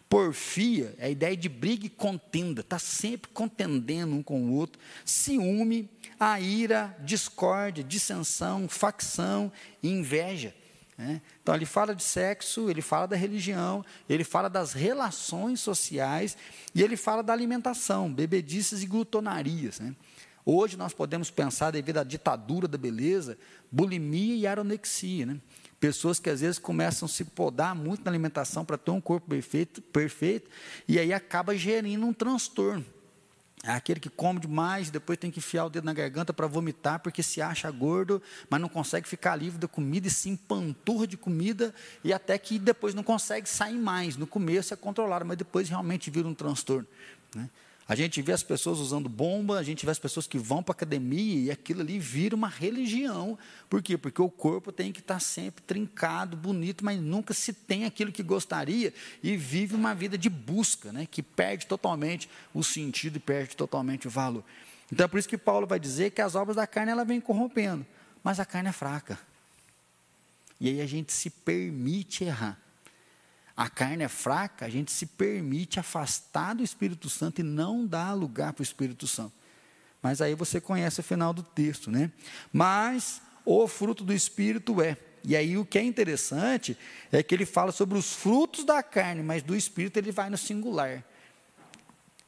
Porfia é a ideia de briga e contenda, está sempre contendendo um com o outro. Ciúme, a ira, discórdia, dissensão, facção e inveja. Né? Então, ele fala de sexo, ele fala da religião, ele fala das relações sociais e ele fala da alimentação, bebedices e glutonarias. Né? Hoje nós podemos pensar, devido à ditadura da beleza, bulimia e aronexia. Né? Pessoas que às vezes começam a se podar muito na alimentação para ter um corpo perfeito, perfeito, e aí acaba gerindo um transtorno. É aquele que come demais, depois tem que enfiar o dedo na garganta para vomitar, porque se acha gordo, mas não consegue ficar livre da comida e se empanturra de comida, e até que depois não consegue sair mais. No começo é controlado, mas depois realmente vira um transtorno. Né? A gente vê as pessoas usando bomba, a gente vê as pessoas que vão para a academia e aquilo ali vira uma religião. Por quê? Porque o corpo tem que estar sempre trincado, bonito, mas nunca se tem aquilo que gostaria e vive uma vida de busca, né? que perde totalmente o sentido e perde totalmente o valor. Então é por isso que Paulo vai dizer que as obras da carne ela vem corrompendo, mas a carne é fraca. E aí a gente se permite errar a carne é fraca, a gente se permite afastar do Espírito Santo e não dá lugar para o Espírito Santo. Mas aí você conhece o final do texto, né? Mas o fruto do Espírito é. E aí o que é interessante é que ele fala sobre os frutos da carne, mas do espírito ele vai no singular.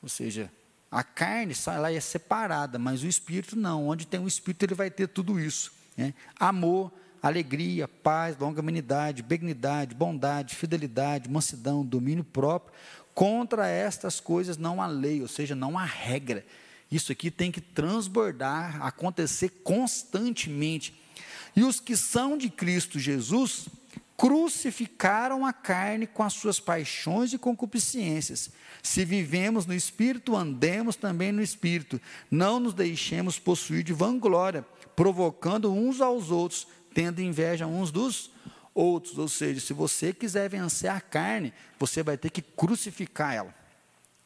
Ou seja, a carne ela é separada, mas o espírito não. Onde tem o espírito ele vai ter tudo isso. Né? Amor, alegria, paz, longanimidade, benignidade, bondade, fidelidade, mansidão, domínio próprio. Contra estas coisas não há lei, ou seja, não há regra. Isso aqui tem que transbordar, acontecer constantemente. E os que são de Cristo Jesus crucificaram a carne com as suas paixões e concupiscências. Se vivemos no Espírito, andemos também no Espírito. Não nos deixemos possuir de vanglória, provocando uns aos outros, tendo inveja uns dos outros. Ou seja, se você quiser vencer a carne, você vai ter que crucificar ela.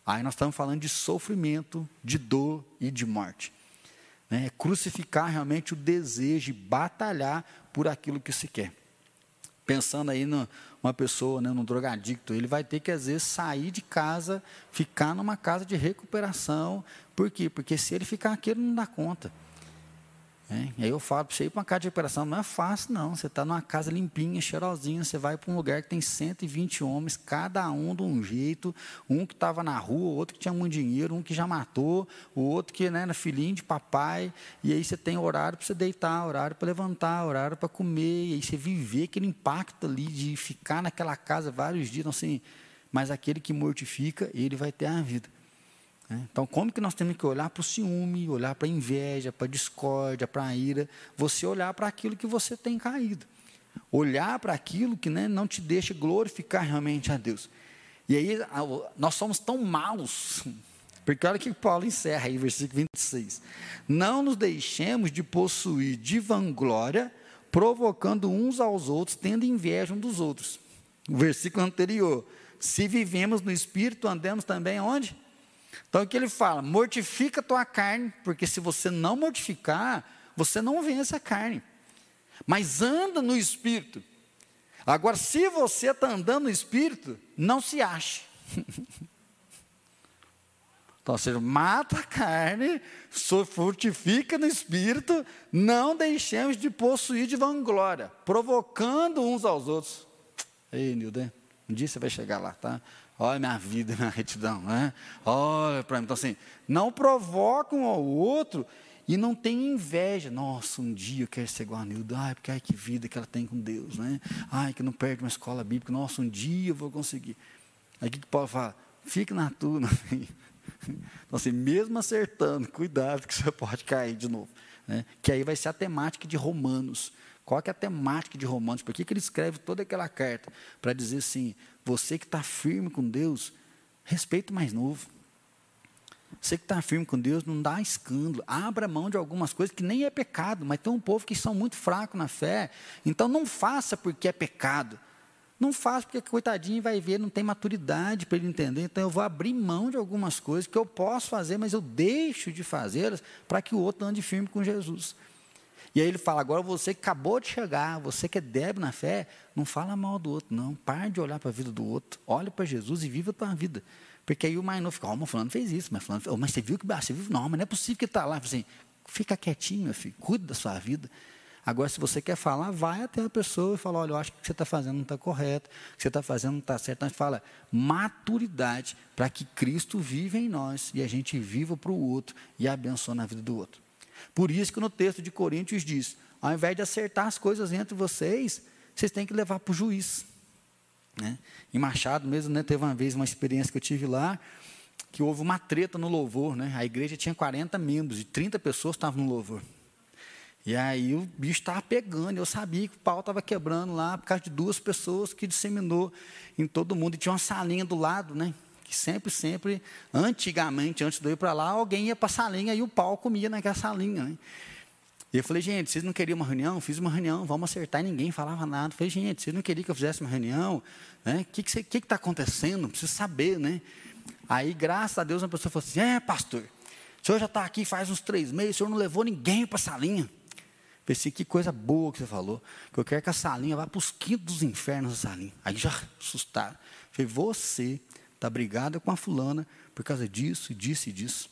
Aí nós estamos falando de sofrimento, de dor e de morte. Né? Crucificar realmente o desejo de batalhar por aquilo que se quer. Pensando aí numa pessoa, né, num drogadicto, ele vai ter que, às vezes, sair de casa, ficar numa casa de recuperação. Por quê? Porque se ele ficar aqui, ele não dá conta. É, e aí eu falo para você ir para uma casa de recuperação, não é fácil não, você está numa casa limpinha, cheirosinha, você vai para um lugar que tem 120 homens, cada um de um jeito, um que estava na rua, outro que tinha muito dinheiro, um que já matou, o outro que né, era filhinho de papai, e aí você tem horário para você deitar, horário para levantar, horário para comer, e aí você viver aquele impacto ali de ficar naquela casa vários dias, então, assim, mas aquele que mortifica, ele vai ter a vida. Né? Então, como que nós temos que olhar para o ciúme, olhar para a inveja, para a discórdia, para a ira? Você olhar para aquilo que você tem caído. Olhar para aquilo que né, não te deixa glorificar realmente a Deus. E aí, nós somos tão maus, porque olha que Paulo encerra aí, versículo 26. Não nos deixemos de possuir de vanglória, provocando uns aos outros, tendo inveja um dos outros. O versículo anterior. Se vivemos no Espírito, andemos também onde? Então o que ele fala? Mortifica a tua carne, porque se você não mortificar, você não vence a carne. Mas anda no espírito. Agora, se você está andando no espírito, não se ache. Então, seja, mata a carne, fortifica no espírito, não deixemos de possuir de vanglória, provocando uns aos outros. Ei, Nilden, um dia você vai chegar lá, tá? Olha minha vida, minha retidão, né? Olha para mim. Então, assim, não provoca um ao outro e não tem inveja. Nossa, um dia eu quero ser igual a Nilda. Ai, porque ai, que vida que ela tem com Deus, né? Ai, que não perde uma escola bíblica. Nossa, um dia eu vou conseguir. Aí o que, Paulo fala? Fique na tua, Então, assim, mesmo acertando, cuidado que você pode cair de novo. Né? Que aí vai ser a temática de Romanos. Qual é a temática de Romanos? Por que, que ele escreve toda aquela carta? Para dizer assim, você que está firme com Deus, respeita o mais novo. Você que está firme com Deus, não dá escândalo. Abra mão de algumas coisas que nem é pecado, mas tem um povo que são muito fracos na fé. Então não faça porque é pecado. Não faça porque coitadinho vai ver, não tem maturidade para ele entender. Então eu vou abrir mão de algumas coisas que eu posso fazer, mas eu deixo de fazê-las para que o outro ande firme com Jesus. E aí ele fala: agora você que acabou de chegar, você que é débil na fé, não fala mal do outro, não. Pare de olhar para a vida do outro. Olhe para Jesus e viva a tua vida. Porque aí o mais novo fica: ó, oh, fulano fez isso, mas fulano oh, mas você viu que você viu? Não, mas não é possível que está lá. Assim, fica quietinho, meu filho, cuida da sua vida. Agora, se você quer falar, vai até a pessoa e fala: olha, eu acho que o que você está fazendo não está correto, o que você está fazendo não está certo. A gente fala maturidade para que Cristo viva em nós e a gente viva para o outro e abençoe na vida do outro. Por isso que no texto de Coríntios diz: ao invés de acertar as coisas entre vocês, vocês têm que levar para o juiz. Né? Em Machado mesmo, né, teve uma vez uma experiência que eu tive lá, que houve uma treta no louvor. Né? A igreja tinha 40 membros e 30 pessoas estavam no louvor. E aí o bicho estava pegando, eu sabia que o pau estava quebrando lá por causa de duas pessoas que disseminou em todo mundo. E tinha uma salinha do lado, né? Sempre, sempre, antigamente, antes de eu ir para lá, alguém ia para a salinha e o pau comia naquela salinha. Né? E eu falei, gente, vocês não queriam uma reunião? Fiz uma reunião, vamos acertar, e ninguém falava nada. Eu falei, gente, vocês não queriam que eu fizesse uma reunião? O né? que está que que que acontecendo? Preciso saber, né? Aí, graças a Deus, uma pessoa falou assim: é, pastor, o senhor já está aqui faz uns três meses, o senhor não levou ninguém para a salinha. Pensei, que coisa boa que você falou. Que eu quero que a salinha vá para os quintos dos infernos, a salinha. Aí já assustaram. Falei, você está brigada com a fulana por causa disso, disso e disso.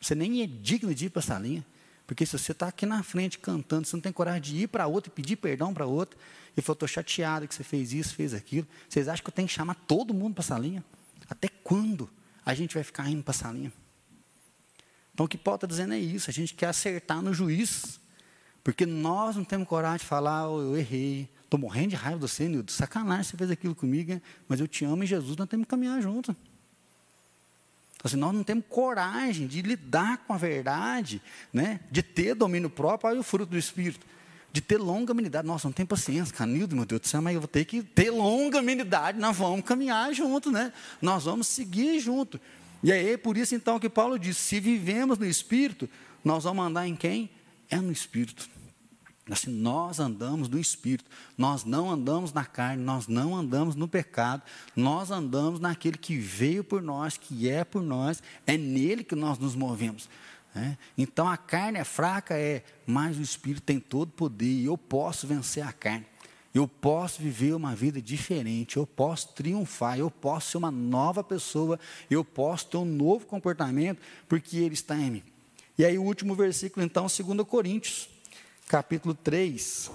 Você nem é digno de ir para essa linha. Porque se você está aqui na frente cantando, você não tem coragem de ir para outra e pedir perdão para outra, e falou, estou chateado que você fez isso, fez aquilo. Vocês acham que eu tenho que chamar todo mundo para a salinha? Até quando a gente vai ficar indo para a salinha? Então o que Paulo está dizendo é isso, a gente quer acertar no juiz, porque nós não temos coragem de falar, oh, eu errei, estou morrendo de raiva do você, Nildo, sacanagem você fez aquilo comigo, mas eu te amo em Jesus, nós temos que caminhar junto. Então, assim, nós não temos coragem de lidar com a verdade, né? de ter domínio próprio, olha o fruto do Espírito, de ter longanimidade. Nossa, não tem paciência, Canildo, meu Deus do céu, mas eu vou ter que ter longanimidade, nós vamos caminhar junto, né? nós vamos seguir junto. E aí, por isso então que Paulo diz: se vivemos no Espírito, nós vamos andar em quem? É no Espírito. Assim, nós andamos no Espírito, nós não andamos na carne, nós não andamos no pecado, nós andamos naquele que veio por nós, que é por nós, é nele que nós nos movemos. Né? Então a carne é fraca, é, mas o Espírito tem todo poder e eu posso vencer a carne. Eu posso viver uma vida diferente, eu posso triunfar, eu posso ser uma nova pessoa, eu posso ter um novo comportamento, porque Ele está em mim. E aí o último versículo, então, 2 Coríntios capítulo 3.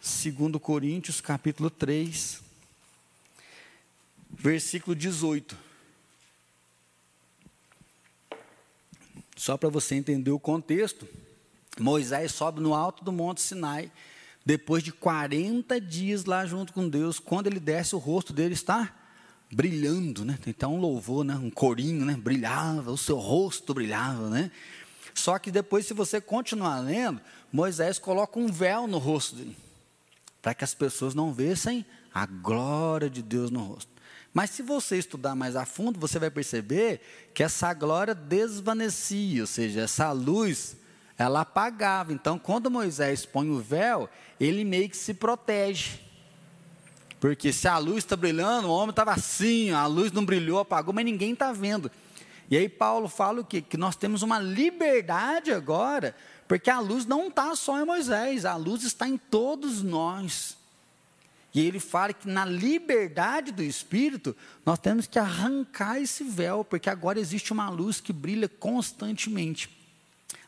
2 Coríntios, capítulo 3, versículo 18. Só para você entender o contexto, Moisés sobe no alto do Monte Sinai, depois de 40 dias lá junto com Deus, quando ele desce, o rosto dele está brilhando, né? Então um louvor, né? um corinho, né? Brilhava, o seu rosto brilhava, né? Só que depois, se você continuar lendo, Moisés coloca um véu no rosto dele, para que as pessoas não vissem a glória de Deus no rosto. Mas se você estudar mais a fundo, você vai perceber que essa glória desvanecia, ou seja, essa luz, ela apagava. Então, quando Moisés põe o véu, ele meio que se protege. Porque se a luz está brilhando, o homem estava assim, a luz não brilhou, apagou, mas ninguém está vendo. E aí Paulo fala o quê? Que nós temos uma liberdade agora, porque a luz não está só em Moisés, a luz está em todos nós. E ele fala que na liberdade do Espírito, nós temos que arrancar esse véu, porque agora existe uma luz que brilha constantemente.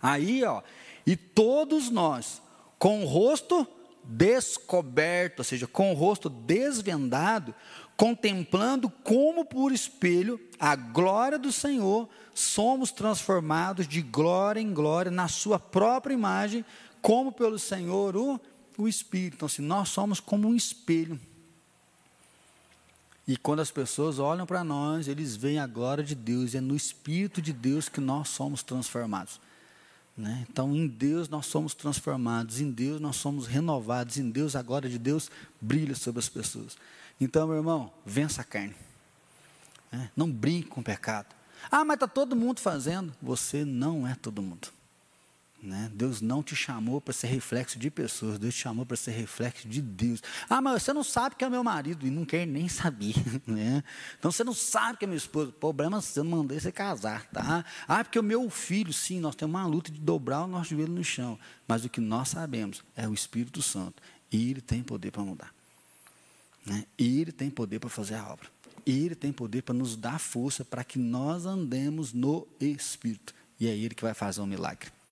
Aí, ó, e todos nós, com o rosto descoberto, ou seja, com o rosto desvendado, contemplando como por espelho a glória do Senhor, somos transformados de glória em glória na sua própria imagem, como pelo Senhor o, o Espírito. Então, assim, nós somos como um espelho. E quando as pessoas olham para nós, eles veem a glória de Deus, e é no Espírito de Deus que nós somos transformados. Né? Então, em Deus nós somos transformados, em Deus nós somos renovados, em Deus a glória de Deus brilha sobre as pessoas. Então, meu irmão, vença a carne. É, não brinque com o pecado. Ah, mas está todo mundo fazendo. Você não é todo mundo. Né? Deus não te chamou para ser reflexo de pessoas, Deus te chamou para ser reflexo de Deus. Ah, mas você não sabe que é meu marido e não quer nem saber. Né? Então você não sabe que é meu esposo. Problema seu, não mandei você casar. Tá? Ah, porque o meu filho, sim, nós temos uma luta de dobrar o nosso joelho no chão. Mas o que nós sabemos é o Espírito Santo. E ele tem poder para mudar. Né? E Ele tem poder para fazer a obra. E Ele tem poder para nos dar força para que nós andemos no Espírito. E é Ele que vai fazer um milagre.